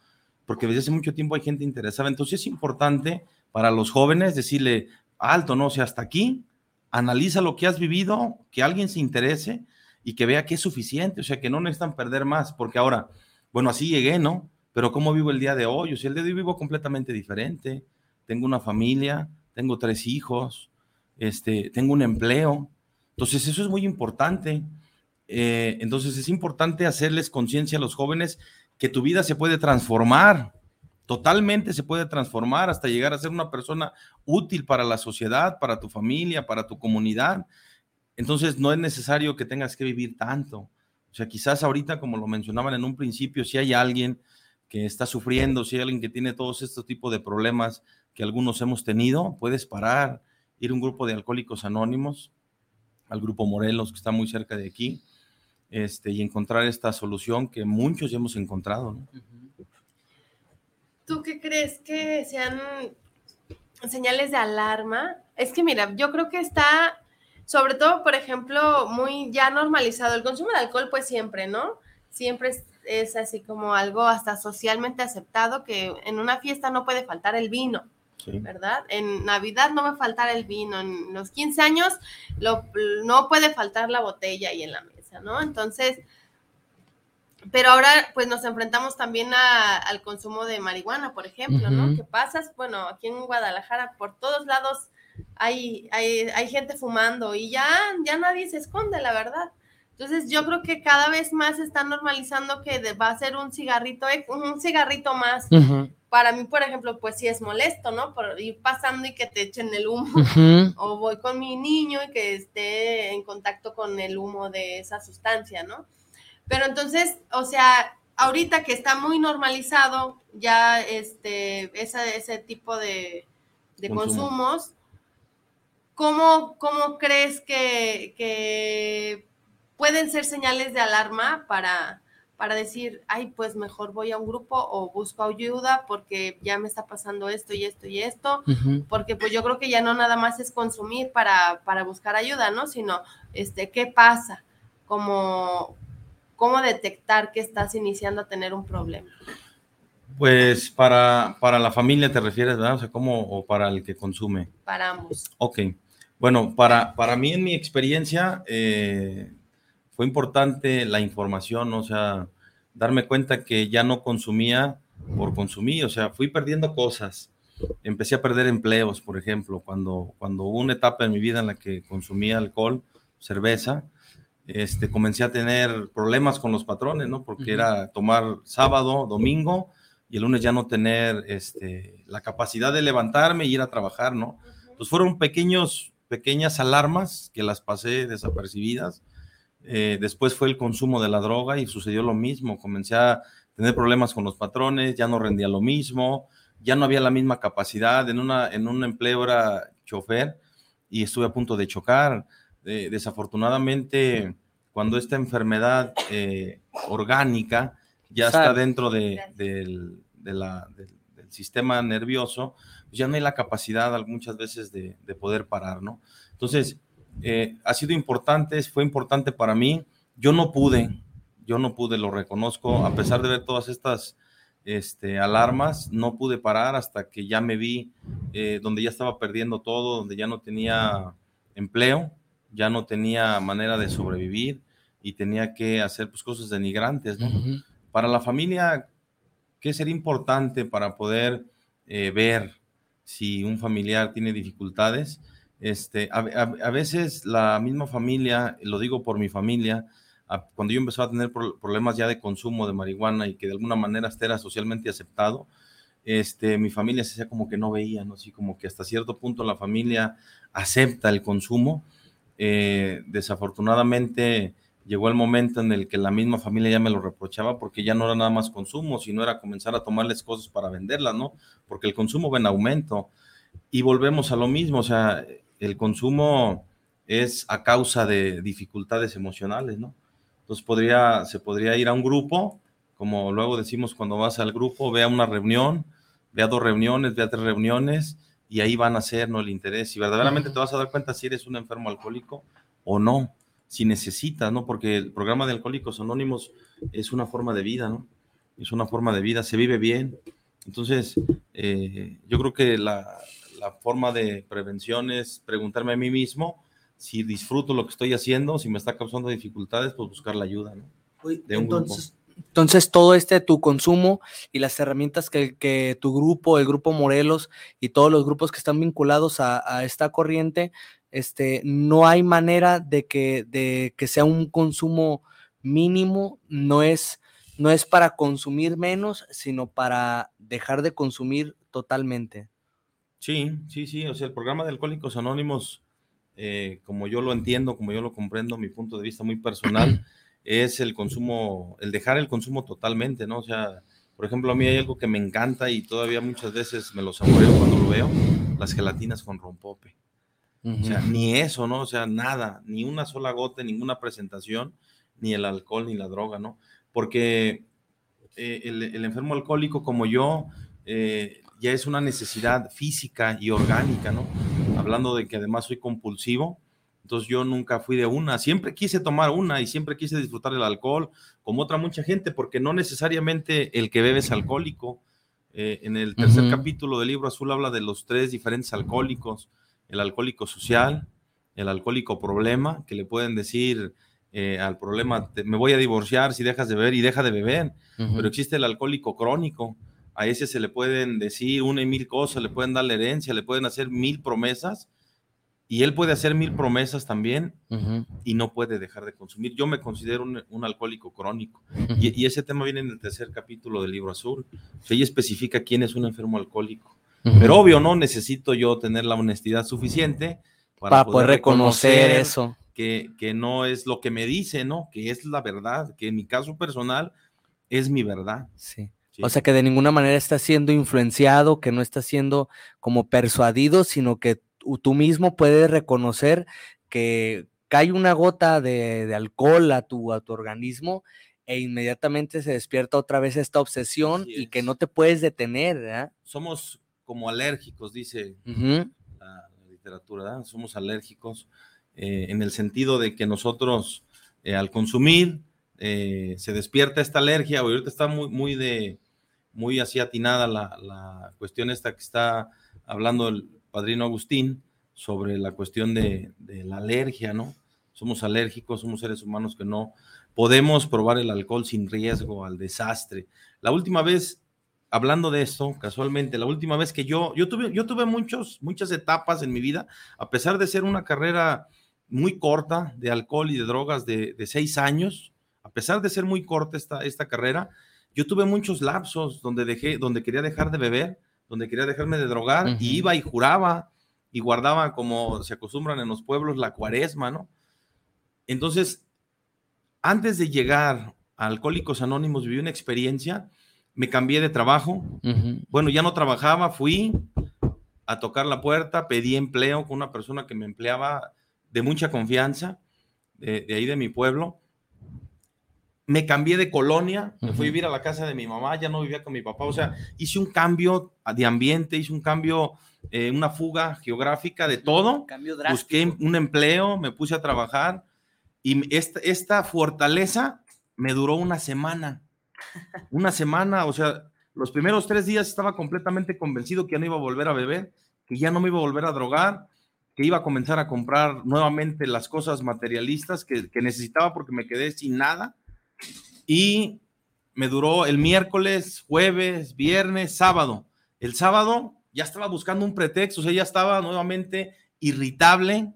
porque desde hace mucho tiempo hay gente interesada. Entonces es importante para los jóvenes decirle, alto, no, o sea, hasta aquí, analiza lo que has vivido, que alguien se interese y que vea que es suficiente, o sea, que no necesitan perder más, porque ahora, bueno, así llegué, ¿no? Pero ¿cómo vivo el día de hoy? O sea, el día de hoy vivo completamente diferente. Tengo una familia, tengo tres hijos, este, tengo un empleo, entonces, eso es muy importante. Eh, entonces, es importante hacerles conciencia a los jóvenes que tu vida se puede transformar, totalmente se puede transformar hasta llegar a ser una persona útil para la sociedad, para tu familia, para tu comunidad. Entonces no es necesario que tengas que vivir tanto. O sea, quizás ahorita, como lo mencionaban en un principio, si hay alguien que está sufriendo, si hay alguien que tiene todos estos tipos de problemas que algunos hemos tenido, puedes parar, ir a un grupo de alcohólicos anónimos, al grupo Morelos, que está muy cerca de aquí, este, y encontrar esta solución que muchos ya hemos encontrado. ¿no? ¿Tú qué crees que sean señales de alarma? Es que mira, yo creo que está, sobre todo, por ejemplo, muy ya normalizado el consumo de alcohol, pues siempre, ¿no? Siempre es, es así como algo hasta socialmente aceptado que en una fiesta no puede faltar el vino. Sí. ¿verdad? En Navidad no va a faltar el vino, en los 15 años lo, no puede faltar la botella ahí en la mesa, ¿no? Entonces, pero ahora pues nos enfrentamos también a, al consumo de marihuana, por ejemplo, uh -huh. ¿no? Que pasas, bueno, aquí en Guadalajara por todos lados hay, hay, hay, gente fumando y ya, ya nadie se esconde, la verdad. Entonces yo creo que cada vez más se está normalizando que va a ser un cigarrito, un cigarrito más. Uh -huh. Para mí, por ejemplo, pues sí es molesto, ¿no? Por ir pasando y que te echen el humo. Uh -huh. O voy con mi niño y que esté en contacto con el humo de esa sustancia, ¿no? Pero entonces, o sea, ahorita que está muy normalizado ya este, ese, ese tipo de, de Consumo. consumos, ¿cómo, cómo crees que, que, pueden ser señales de alarma para, para decir, ay, pues mejor voy a un grupo o busco ayuda porque ya me está pasando esto y esto y esto? Uh -huh. Porque pues yo creo que ya no nada más es consumir para, para buscar ayuda, ¿no? Sino, este, ¿qué pasa? Como cómo detectar que estás iniciando a tener un problema? Pues para, para la familia te refieres, ¿verdad? O sea, ¿cómo o para el que consume? Para ambos. Ok. Bueno, para, para mí en mi experiencia eh, fue importante la información, o sea, darme cuenta que ya no consumía por consumir, o sea, fui perdiendo cosas. Empecé a perder empleos, por ejemplo, cuando, cuando hubo una etapa en mi vida en la que consumía alcohol, cerveza, este, comencé a tener problemas con los patrones, ¿no? Porque uh -huh. era tomar sábado, domingo y el lunes ya no tener este, la capacidad de levantarme y ir a trabajar, ¿no? Entonces fueron pequeños, pequeñas alarmas que las pasé desapercibidas. Eh, después fue el consumo de la droga y sucedió lo mismo. Comencé a tener problemas con los patrones, ya no rendía lo mismo, ya no había la misma capacidad. En, una, en un empleo era chofer y estuve a punto de chocar. Eh, desafortunadamente, cuando esta enfermedad eh, orgánica ya está dentro de, de, de la, del sistema nervioso, pues ya no hay la capacidad muchas veces de, poder parar, ¿no? Entonces, eh, ha sido importante, fue importante para mí. Yo no pude, yo no pude, lo reconozco, a pesar de ver todas estas este, alarmas, no pude parar hasta que ya me vi eh, donde ya estaba perdiendo todo, donde ya no tenía empleo, ya no tenía manera de sobrevivir y tenía que hacer pues, cosas denigrantes. ¿no? Uh -huh. Para la familia, ¿qué sería importante para poder eh, ver si un familiar tiene dificultades? Este, a, a, a, veces la misma familia, lo digo por mi familia, a, cuando yo empezaba a tener pro, problemas ya de consumo de marihuana y que de alguna manera era socialmente aceptado, este, mi familia se hacía como que no veía, ¿no? Así como que hasta cierto punto la familia acepta el consumo, eh, desafortunadamente llegó el momento en el que la misma familia ya me lo reprochaba porque ya no era nada más consumo, sino era comenzar a tomarles cosas para venderlas, ¿no? Porque el consumo va en aumento. Y volvemos a lo mismo, o sea, el consumo es a causa de dificultades emocionales, ¿no? Entonces podría, se podría ir a un grupo, como luego decimos cuando vas al grupo, ve a una reunión, ve a dos reuniones, ve a tres reuniones, y ahí van a ser, ¿no? El interés. Y verdaderamente te vas a dar cuenta si eres un enfermo alcohólico o no, si necesitas, ¿no? Porque el programa de Alcohólicos Anónimos es una forma de vida, ¿no? Es una forma de vida, se vive bien. Entonces, eh, yo creo que la, la, forma de prevención es preguntarme a mí mismo si disfruto lo que estoy haciendo, si me está causando dificultades, pues buscar la ayuda, ¿no? De un entonces, grupo. Entonces, todo este tu consumo y las herramientas que, que, tu grupo, el grupo Morelos y todos los grupos que están vinculados a, a esta corriente, este, no hay manera de que, de que sea un consumo mínimo, no es, no es para consumir menos, sino para dejar de consumir totalmente. Sí, sí, sí. O sea, el programa de Alcohólicos Anónimos, eh, como yo lo entiendo, como yo lo comprendo, mi punto de vista muy personal, es el consumo, el dejar el consumo totalmente, ¿no? O sea, por ejemplo, a mí hay algo que me encanta y todavía muchas veces me lo saboreo cuando lo veo, las gelatinas con rompope. O sea, ni eso, ¿no? O sea, nada, ni una sola gota, ninguna presentación, ni el alcohol, ni la droga, ¿no? Porque eh, el, enfermo alcohólico como yo eh, ya es una necesidad física y orgánica, ¿no? Hablando de que además soy compulsivo, entonces yo nunca fui de una, siempre quise tomar una y siempre quise disfrutar el alcohol, como otra mucha gente, porque no necesariamente el que bebe es alcohólico. Eh, en el tercer capítulo del libro azul habla de los tres diferentes alcohólicos, el alcohólico social, el alcohólico problema, que le pueden decir eh, al problema, me voy a divorciar si dejas de beber y deja de beber, pero existe el alcohólico crónico, a ese se le pueden decir una y mil cosas, le pueden dar la herencia, le pueden hacer mil promesas, y él puede hacer mil promesas también y no puede dejar de consumir. Yo me considero un, alcohólico crónico y, ese tema viene en el tercer capítulo del libro azul. O ella especifica quién es un enfermo alcohólico. Pero obvio, no necesito yo tener la honestidad suficiente para, poder, reconocer, eso. Que, que, no es lo que me dice, ¿no? Que es la verdad, que en mi caso personal es mi verdad. Sí. O sea, que de ninguna manera está siendo influenciado, que no está siendo como persuadido, sino que tú mismo puedes reconocer que cae una gota de, alcohol a tu, a tu organismo e inmediatamente se despierta otra vez esta obsesión y que no te puedes detener. Somos como alérgicos, dice la, literatura, somos alérgicos eh, en el sentido de que nosotros eh, al consumir eh, se despierta esta alergia, ahorita está muy, muy de muy así atinada la, la cuestión esta que está hablando el padrino Agustín sobre la cuestión de, la alergia, ¿no? Somos alérgicos, somos seres humanos que no podemos probar el alcohol sin riesgo al desastre. La última vez, hablando de esto, casualmente, la última vez que yo, yo tuve, yo tuve muchos, muchas etapas en mi vida, a pesar de ser una carrera muy corta de alcohol y de drogas de, seis años, a pesar de ser muy corta esta, esta carrera, yo tuve muchos lapsos donde dejé, donde quería dejar de beber, donde quería dejarme de drogar, y iba y juraba y guardaba, como se acostumbran en los pueblos, la cuaresma, ¿no? Entonces, antes de llegar a Alcohólicos Anónimos, viví una experiencia, me cambié de trabajo, bueno, ya no trabajaba, fui a tocar la puerta, pedí empleo con una persona que me empleaba de mucha confianza, de ahí de mi pueblo, me cambié de colonia, me fui a vivir a la casa de mi mamá, ya no vivía con mi papá, o sea, hice un cambio de ambiente, hice un cambio, eh, una fuga geográfica de todo, busqué un empleo, me puse a trabajar y esta, esta fortaleza me duró una semana, una semana, o sea, los primeros tres días estaba completamente convencido que ya no iba a volver a beber, que ya no me iba a volver a drogar, que iba a comenzar a comprar nuevamente las cosas materialistas que, que necesitaba porque me quedé sin nada y me duró el miércoles, jueves, viernes, sábado. El sábado ya estaba buscando un pretexto, o sea, ya estaba nuevamente irritable,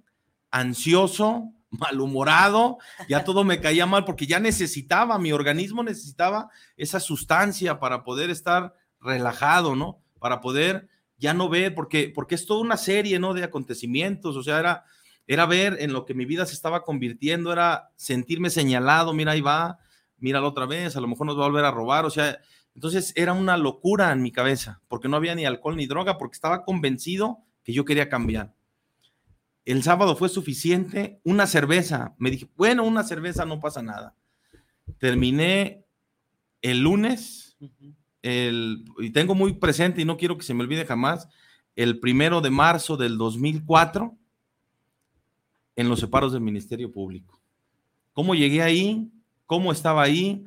ansioso, malhumorado, ya todo me caía mal porque ya necesitaba, mi organismo necesitaba esa sustancia para poder estar relajado, ¿no? Para poder ya no ver, porque, porque es toda una serie, ¿no? De acontecimientos, o sea, era, era ver en lo que mi vida se estaba convirtiendo, era sentirme señalado, mira, ahí va, míralo otra vez, a lo mejor nos va a volver a robar, o sea, entonces era una locura en mi cabeza, porque no había ni alcohol ni droga, porque estaba convencido que yo quería cambiar. El sábado fue suficiente, una cerveza, me dije, bueno, una cerveza no pasa nada. Terminé el lunes, el, y tengo muy presente y no quiero que se me olvide jamás, el primero de marzo del 2004, en los separos del Ministerio Público. ¿Cómo llegué ahí? Cómo estaba ahí,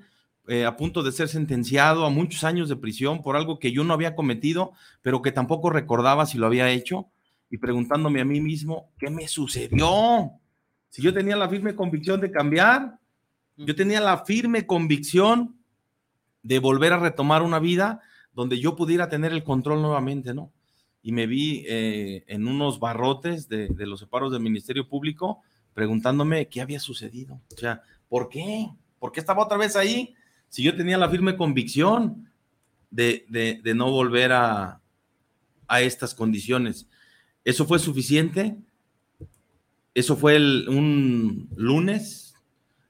eh, a punto de ser sentenciado a muchos años de prisión por algo que yo no había cometido, pero que tampoco recordaba si lo había hecho, y preguntándome a mí mismo, ¿qué me sucedió? Si yo tenía la firme convicción de cambiar, yo tenía la firme convicción de volver a retomar una vida donde yo pudiera tener el control nuevamente, ¿no? Y me vi eh, en unos barrotes de, de los separos del Ministerio Público preguntándome qué había sucedido, o sea, ¿por qué? ¿Por qué estaba otra vez ahí? Si yo tenía la firme convicción de, de, de no volver a, a estas condiciones. ¿Eso fue suficiente? Eso fue el, un lunes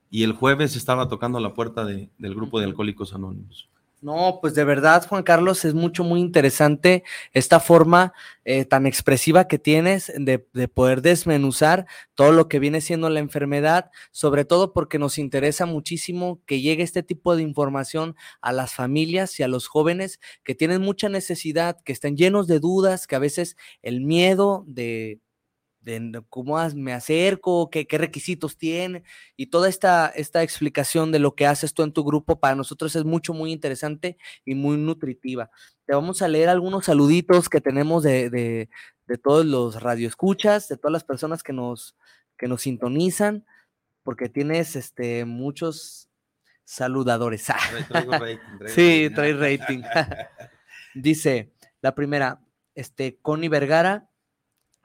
y el jueves estaba tocando la puerta de, del grupo de Alcohólicos Anónimos. No, pues de verdad, Juan Carlos, es mucho, muy interesante esta forma eh, tan expresiva que tienes de, de, poder desmenuzar todo lo que viene siendo la enfermedad, sobre todo porque nos interesa muchísimo que llegue este tipo de información a las familias y a los jóvenes que tienen mucha necesidad, que están llenos de dudas, que a veces el miedo de de cómo me acerco, qué, qué, requisitos tiene y toda esta, esta explicación de lo que haces tú en tu grupo para nosotros es mucho, muy interesante y muy nutritiva. Te vamos a leer algunos saluditos que tenemos de, de, de todos los radioescuchas, de todas las personas que nos, que nos sintonizan, porque tienes este, muchos saludadores. rating, sí, trae rating. Dice la primera, este, Connie Vergara,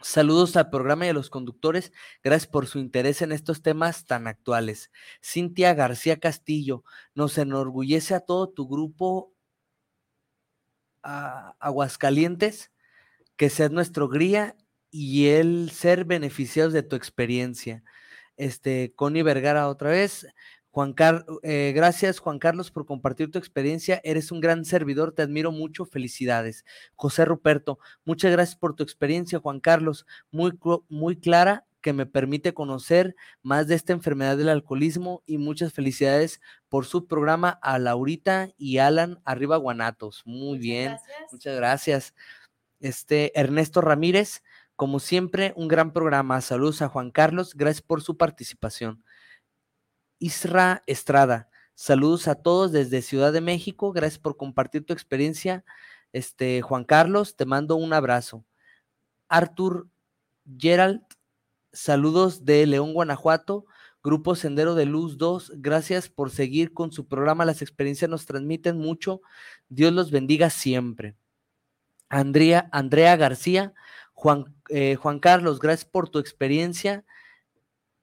Saludos al programa y a los conductores. Gracias por su interés en estos temas tan actuales. Cintia García Castillo, nos enorgullece a todo tu grupo a Aguascalientes que seas nuestro gría y el ser beneficiados de tu experiencia. Este, Connie Vergara otra vez. Juan Carlos, eh, gracias Juan Carlos por compartir tu experiencia. Eres un gran servidor, te admiro mucho. Felicidades. José Ruperto, muchas gracias por tu experiencia, Juan Carlos. Muy, muy clara que me permite conocer más de esta enfermedad del alcoholismo y muchas felicidades por su programa a Laurita y Alan Arriba Guanatos. Muy muchas bien, gracias. muchas gracias. Este Ernesto Ramírez, como siempre, un gran programa. Saludos a Juan Carlos, gracias por su participación. Isra Estrada. Saludos a todos desde Ciudad de México. Gracias por compartir tu experiencia. Este, Juan Carlos, te mando un abrazo. Artur Gerald, saludos de León, Guanajuato. Grupo Sendero de Luz 2, gracias por seguir con su programa. Las experiencias nos transmiten mucho. Dios los bendiga siempre. Andrea, Andrea García, Juan, eh, Juan Carlos, gracias por tu experiencia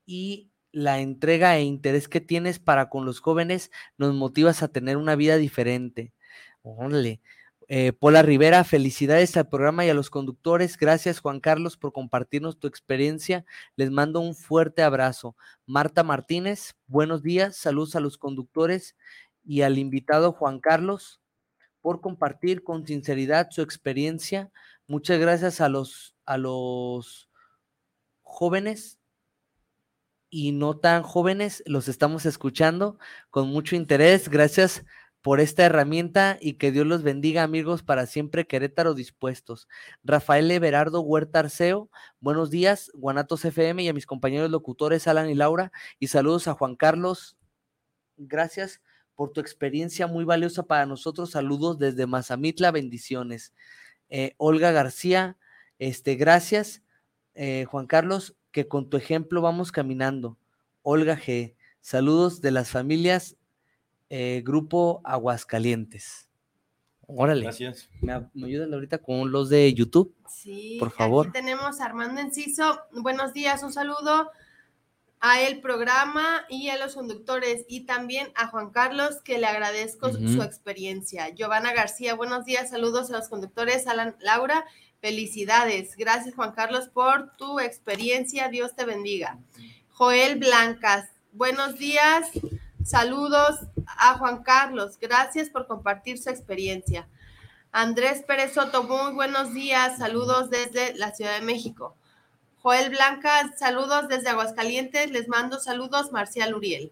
y la entrega e interés que tienes para con los jóvenes nos motivas a tener una vida diferente. Órale. Eh, Pola Rivera, felicidades al programa y a los conductores. Gracias, Juan Carlos, por compartirnos tu experiencia. Les mando un fuerte abrazo. Marta Martínez, buenos días. Saludos a los conductores y al invitado Juan Carlos por compartir con sinceridad su experiencia. Muchas gracias a los, a los jóvenes y no tan jóvenes, los estamos escuchando con mucho interés. Gracias por esta herramienta y que Dios los bendiga, amigos, para siempre Querétaro dispuestos. Rafael Everardo Huerta Arceo, buenos días, Guanatos FM y a mis compañeros locutores Alan y Laura, y saludos a Juan Carlos. Gracias por tu experiencia muy valiosa para nosotros. Saludos desde Mazamitla, bendiciones. Eh, Olga García, este, gracias. Eh, Juan Carlos, que con tu ejemplo vamos caminando. Olga G. Saludos de las familias eh, Grupo Aguascalientes. Órale. Gracias. ¿Me, me ayudan ahorita con los de YouTube? Sí. Por favor. Aquí tenemos a Armando Enciso. Buenos días, un saludo a el programa y a los conductores y también a Juan Carlos que le agradezco uh -huh. su experiencia. Giovanna García, buenos días, saludos a los conductores, Alan Laura Felicidades. Gracias, Juan Carlos, por tu experiencia. Dios te bendiga. Joel Blancas, buenos días. Saludos a Juan Carlos. Gracias por compartir su experiencia. Andrés Pérez Soto, muy buenos días. Saludos desde la Ciudad de México. Joel Blancas, saludos desde Aguascalientes. Les mando saludos, Marcial Uriel.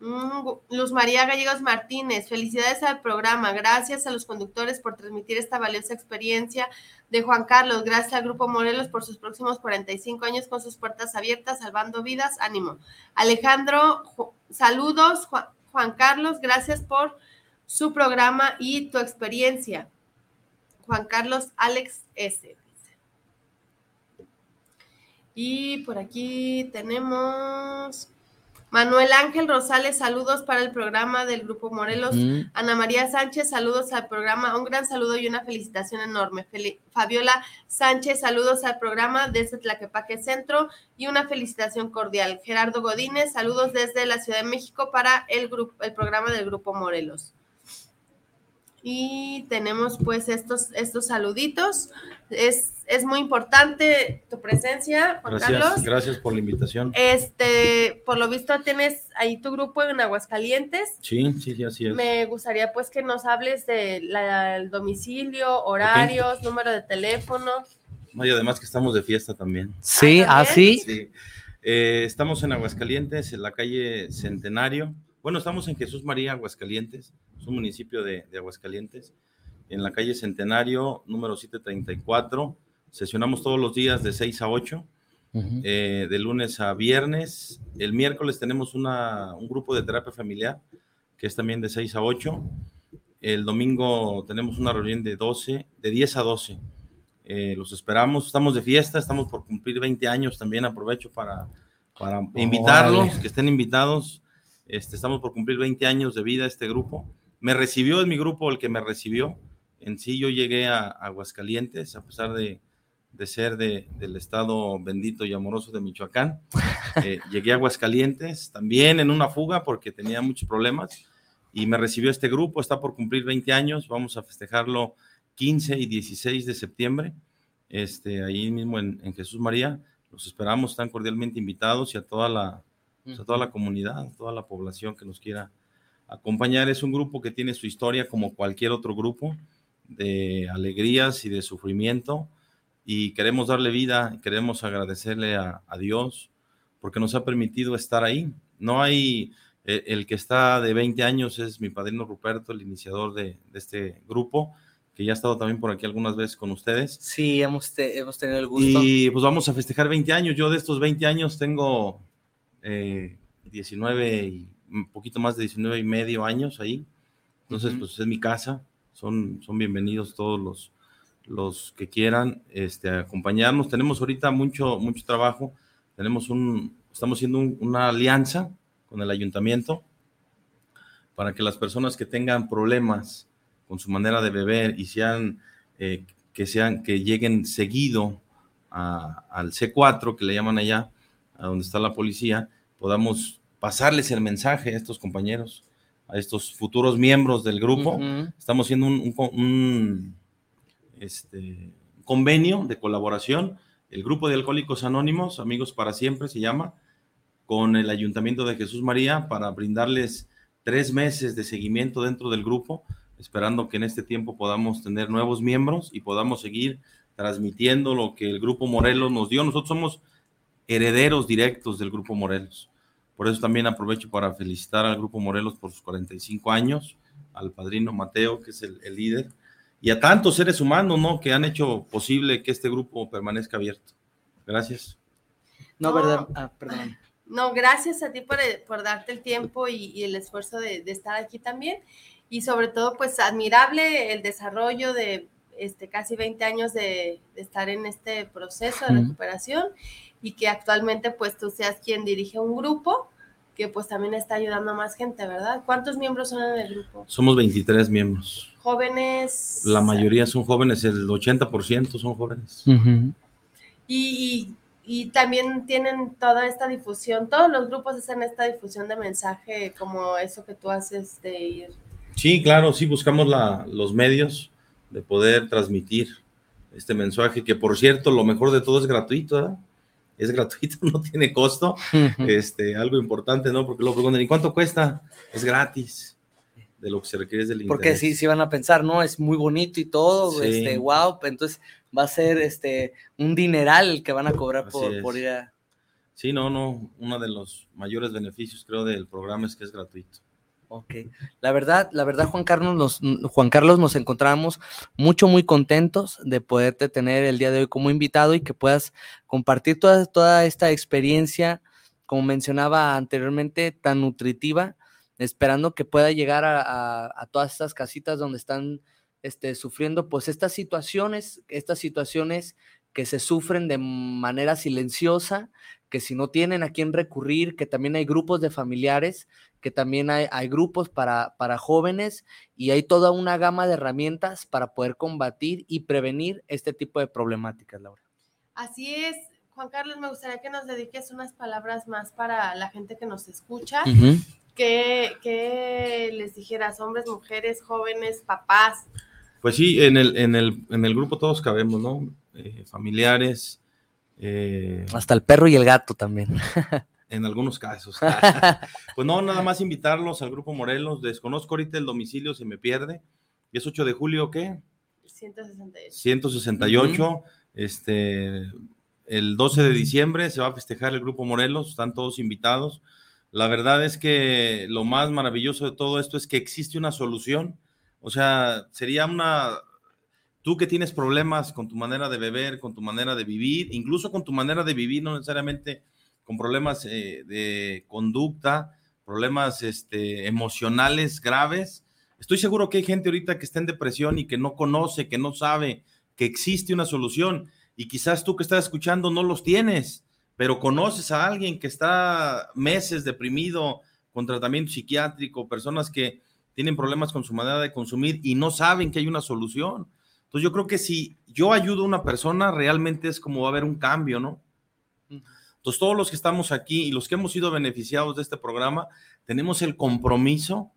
Luz María Gallegos Martínez, felicidades al programa. Gracias a los conductores por transmitir esta valiosa experiencia de Juan Carlos. Gracias al Grupo Morelos por sus próximos 45 años con sus puertas abiertas, salvando vidas. Ánimo. Alejandro, saludos. Juan, Juan Carlos, gracias por su programa y tu experiencia. Juan Carlos Alex S. Y por aquí tenemos Manuel Ángel Rosales, saludos para el programa del Grupo Morelos. Ana María Sánchez, saludos al programa. Un gran saludo y una felicitación enorme. Fabiola Sánchez, saludos al programa desde Tlaquepaque Centro y una felicitación cordial. Gerardo Godínez, saludos desde la Ciudad de México para el, grupo, el programa del Grupo Morelos. Y tenemos pues estos, estos saluditos. Es, es muy importante tu presencia, Juan Gracias, Carlos. gracias por la invitación. Este, por lo visto tienes ahí tu grupo en Aguascalientes. Sí, sí, sí, así es. Me gustaría pues que nos hables del domicilio, horarios, número de teléfono. No, y además que estamos de fiesta también. Sí, Ah, así. Sí. Eh, estamos en Aguascalientes, en la calle Centenario. Bueno, estamos en Jesús María, Aguascalientes, es un municipio de, de Aguascalientes. En la calle Centenario, número 734. Sesionamos todos los días de 6 a 8, eh, de lunes a viernes. El miércoles tenemos una, un grupo de terapia familiar, que es también de 6 a 8. El domingo tenemos una reunión de 12, de 10 a 12. Eh, los esperamos, estamos de fiesta, estamos por cumplir 20 años también, aprovecho para, para invitarlos, que estén invitados. Este, estamos por cumplir 20 años de vida este grupo. Me recibió en mi grupo el que me recibió. En sí yo llegué a Aguascalientes, a pesar de, de ser de- del estado bendito y amoroso de Michoacán. Eh, llegué a Aguascalientes también en una fuga porque tenía muchos problemas y me recibió este grupo, está por cumplir 20 años, vamos a festejarlo 15 y 16 de septiembre, este, ahí mismo en, en Jesús María. Los esperamos, están cordialmente invitados y a toda la, pues, a toda la comunidad, a toda la población que nos quiera acompañar. Es un grupo que tiene su historia como cualquier otro grupo, de alegrías y de sufrimiento, y queremos darle vida, queremos agradecerle a, a Dios porque nos ha permitido estar ahí. No hay, eh, el que está de 20 años es mi padrino Ruperto, el iniciador de, de este grupo, que ya ha estado también por aquí algunas veces con ustedes. Sí, hemos, te- hemos tenido el gusto. Y pues vamos a festejar 20 años. Yo de estos 20 años tengo eh, 19 y un poquito más de 19 y medio años ahí. Entonces, pues es mi casa. Son, son bienvenidos todos los, los que quieran este, acompañarnos. Tenemos ahorita mucho, mucho trabajo. Tenemos un, estamos haciendo un- una alianza con el ayuntamiento para que las personas que tengan problemas con su manera de beber y sean, eh, que sean, que lleguen seguido a- al C4, que le llaman allá, a donde está la policía, podamos pasarles el mensaje a estos compañeros, a estos futuros miembros del grupo. Estamos haciendo un, un co- un, este, convenio de colaboración. El grupo de Alcohólicos Anónimos, Amigos para Siempre, se llama, con el Ayuntamiento de Jesús María para brindarles tres meses de seguimiento dentro del grupo, esperando que en este tiempo podamos tener nuevos miembros y podamos seguir transmitiendo lo que el Grupo Morelos nos dio. Nosotros somos herederos directos del Grupo Morelos. Por eso también aprovecho para felicitar al Grupo Morelos por sus 45 años, al padrino Mateo, que es el, el líder, y a tantos seres humanos, ¿no? Que han hecho posible que este grupo permanezca abierto. Gracias. No, No. verdad. Ah, perdón. No, gracias a ti por, por darte el tiempo y, y el esfuerzo de, de estar aquí también. Y sobre todo, pues admirable el desarrollo de este, casi 20 años de, de estar en este proceso de recuperación y que actualmente pues tú seas quien dirige un grupo que pues también está ayudando a más gente, ¿verdad? ¿Cuántos miembros son en el grupo? Somos 23 miembros. Jóvenes. La mayoría son jóvenes, el 80% son jóvenes. Y, y- y también tienen toda esta difusión, todos los grupos hacen esta difusión de mensaje como eso que tú haces de ir. Sí, claro, sí, buscamos la- los medios de poder transmitir este mensaje, que por cierto, lo mejor de todo es gratuito, ¿verdad? Es gratuito, no tiene costo. Este, algo importante, ¿no? Porque luego preguntan, ¿y cuánto cuesta? Es gratis, de lo que se requiere es del Porque interés. sí, sí van a pensar, ¿no? Es muy bonito y todo, Sí. este, wow, entonces va a ser este un dineral que van a cobrar por, por ir a... Sí, no, no, uno de los mayores beneficios, creo, del programa es que es gratuito. Ok. La verdad, la verdad, Juan Carlos, nos, Juan Carlos, nos encontramos mucho, muy contentos de poderte tener el día de hoy como invitado y que puedas compartir toda, toda esta experiencia, como mencionaba anteriormente, tan nutritiva, esperando que pueda llegar a, a- a todas estas casitas donde están este, sufriendo, pues estas situaciones, estas situaciones que se sufren de manera silenciosa, que si no tienen a quién recurrir, que también hay grupos de familiares, que también hay, hay grupos para, para jóvenes y hay toda una gama de herramientas para poder combatir y prevenir este tipo de problemáticas, Laura. Así es, Juan Carlos, me gustaría que nos dediques unas palabras más para la gente que nos escucha. ¿Qué, les dijeras, hombres, mujeres, jóvenes, papás? Pues sí, en el, en el, en el grupo todos cabemos, ¿no? Eh, familiares. Eh, Hasta el perro y el gato también. en algunos casos. pues no, nada más invitarlos al grupo Morelos. Desconozco ahorita el domicilio, se me pierde. ¿Y es 8 de julio qué? 168. 168. Este, el 12 de diciembre se va a festejar el grupo Morelos, están todos invitados. La verdad es que lo más maravilloso de todo esto es que existe una solución. O sea, sería una... Tú que tienes problemas con tu manera de beber, con tu manera de vivir, incluso con tu manera de vivir, no necesariamente con problemas eh, de conducta, problemas este, emocionales graves. Estoy seguro que hay gente ahorita que está en depresión y que no conoce, que no sabe que existe una solución. Y quizás tú que estás escuchando no los tienes pero conoces a alguien que está meses deprimido con tratamiento psiquiátrico, personas que tienen problemas con su manera de consumir y no saben que hay una solución. Entonces yo creo que si yo ayudo a una persona, realmente es como va a haber un cambio, ¿no? Entonces todos los que estamos aquí y los que hemos sido beneficiados de este programa, tenemos el compromiso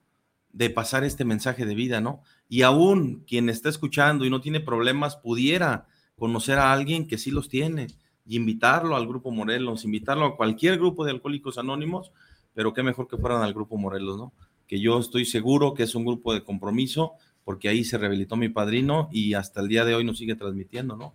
de pasar este mensaje de vida, ¿no? Y aún quien está escuchando y no tiene problemas pudiera conocer a alguien que sí los tiene y invitarlo al Grupo Morelos, invitarlo a cualquier grupo de alcohólicos anónimos, pero qué mejor que fueran al Grupo Morelos, ¿no? Que yo estoy seguro que es un grupo de compromiso, porque ahí se rehabilitó mi padrino y hasta el día de hoy nos sigue transmitiendo, ¿no?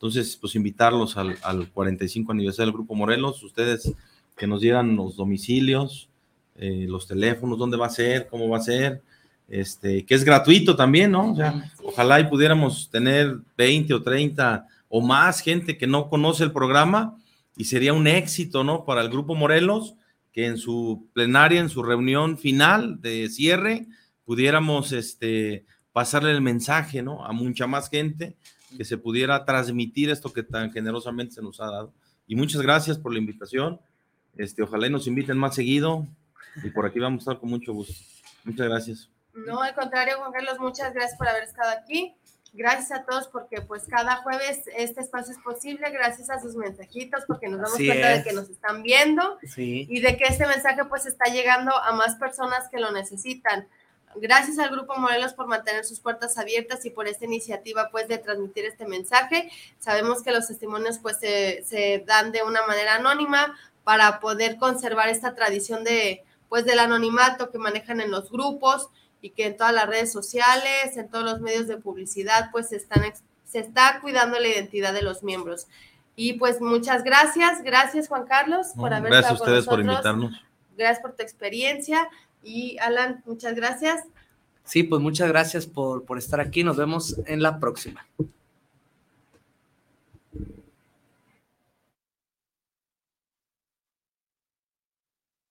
Entonces, pues invitarlos al, al 45 aniversario del Grupo Morelos, ustedes que nos dieran los domicilios, eh, los teléfonos, dónde va a ser, cómo va a ser, este, que es gratuito también, ¿no? O sea, ojalá y pudiéramos tener 20 o 30 o más gente que no conoce el programa y sería un éxito, ¿no? Para el Grupo Morelos, que en su plenaria, en su reunión final de cierre, pudiéramos este, pasarle el mensaje, ¿no? A mucha más gente que se pudiera transmitir esto que tan generosamente se nos ha dado. Y muchas gracias por la invitación. Este, ojalá y nos inviten más seguido y por aquí vamos a estar con mucho gusto. Muchas gracias. No, al contrario, Juan Carlos, muchas gracias por haber estado aquí. Gracias a todos porque pues cada jueves este espacio es posible gracias a sus mensajitos porque nos damos cuenta de que nos están viendo y de que este mensaje pues está llegando a más personas que lo necesitan. Gracias al Grupo Morelos por mantener sus puertas abiertas y por esta iniciativa pues de transmitir este mensaje. Sabemos que los testimonios pues se, se dan de una manera anónima para poder conservar esta tradición de pues del anonimato que manejan en los grupos y que en todas las redes sociales, en todos los medios de publicidad, pues se, están, se está cuidando la identidad de los miembros. Y pues muchas gracias, gracias Juan Carlos por haber gracias estado a ustedes por invitarnos. Gracias por tu experiencia y Alan, muchas gracias. Sí, pues muchas gracias por, por estar aquí. Nos vemos en la próxima.